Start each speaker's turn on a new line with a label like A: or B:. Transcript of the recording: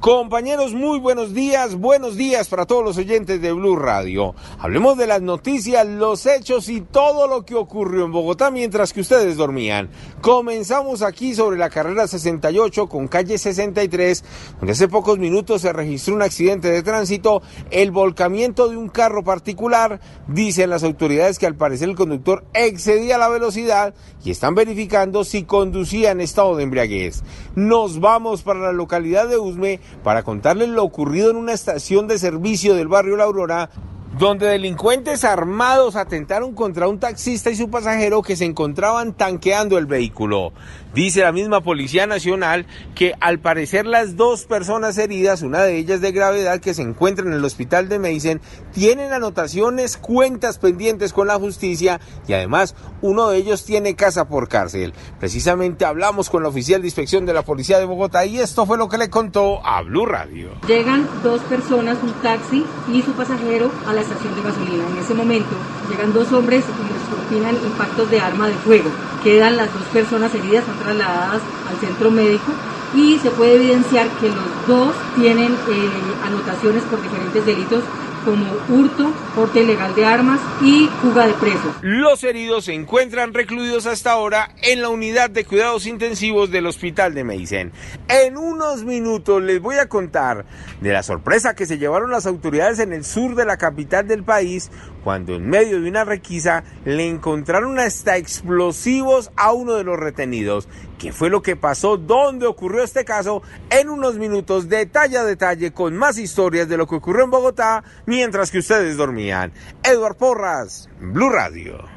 A: Compañeros, muy buenos días, buenos días para todos los oyentes de Blue Radio. Hablemos de las noticias, los hechos y todo lo que ocurrió en Bogotá mientras que ustedes dormían. Comenzamos aquí sobre la carrera 68 con calle 63, donde hace pocos minutos se registró un accidente de tránsito, el volcamiento de un carro particular. Dicen las autoridades que al parecer el conductor excedía la velocidad y están verificando si conducía en estado de embriaguez. Nos vamos para la localidad de Usme para contarles lo ocurrido en una estación de servicio del barrio La Aurora, donde delincuentes armados atentaron contra un taxista y su pasajero que se encontraban tanqueando el vehículo. Dice la misma Policía Nacional que al parecer las dos personas heridas, una de ellas de gravedad que se encuentra en el hospital de Meisen, tienen anotaciones, cuentas pendientes con la justicia y además uno de ellos tiene casa por cárcel. Precisamente hablamos con la oficial de inspección de la Policía de Bogotá y esto fue lo que le contó a Blue Radio.
B: Llegan dos personas, un taxi y su pasajero a la estación de gasolina. En ese momento llegan dos hombres y les propinan impactos de arma de fuego. Quedan las dos personas heridas, son trasladadas al centro médico y se puede evidenciar que los dos tienen eh, anotaciones por diferentes delitos como hurto, porte ilegal de armas y fuga de presos.
A: Los heridos se encuentran recluidos hasta ahora en la unidad de cuidados intensivos del hospital de Meisen. En unos minutos les voy a contar de la sorpresa que se llevaron las autoridades en el sur de la capital del país cuando en medio de una requisa le encontraron hasta explosivos a uno de los retenidos. ¿Qué fue lo que pasó? ¿Dónde ocurrió este caso? En unos minutos, detalle a detalle, con más historias de lo que ocurrió en Bogotá mientras que ustedes dormían. Edward Porras, Blue Radio.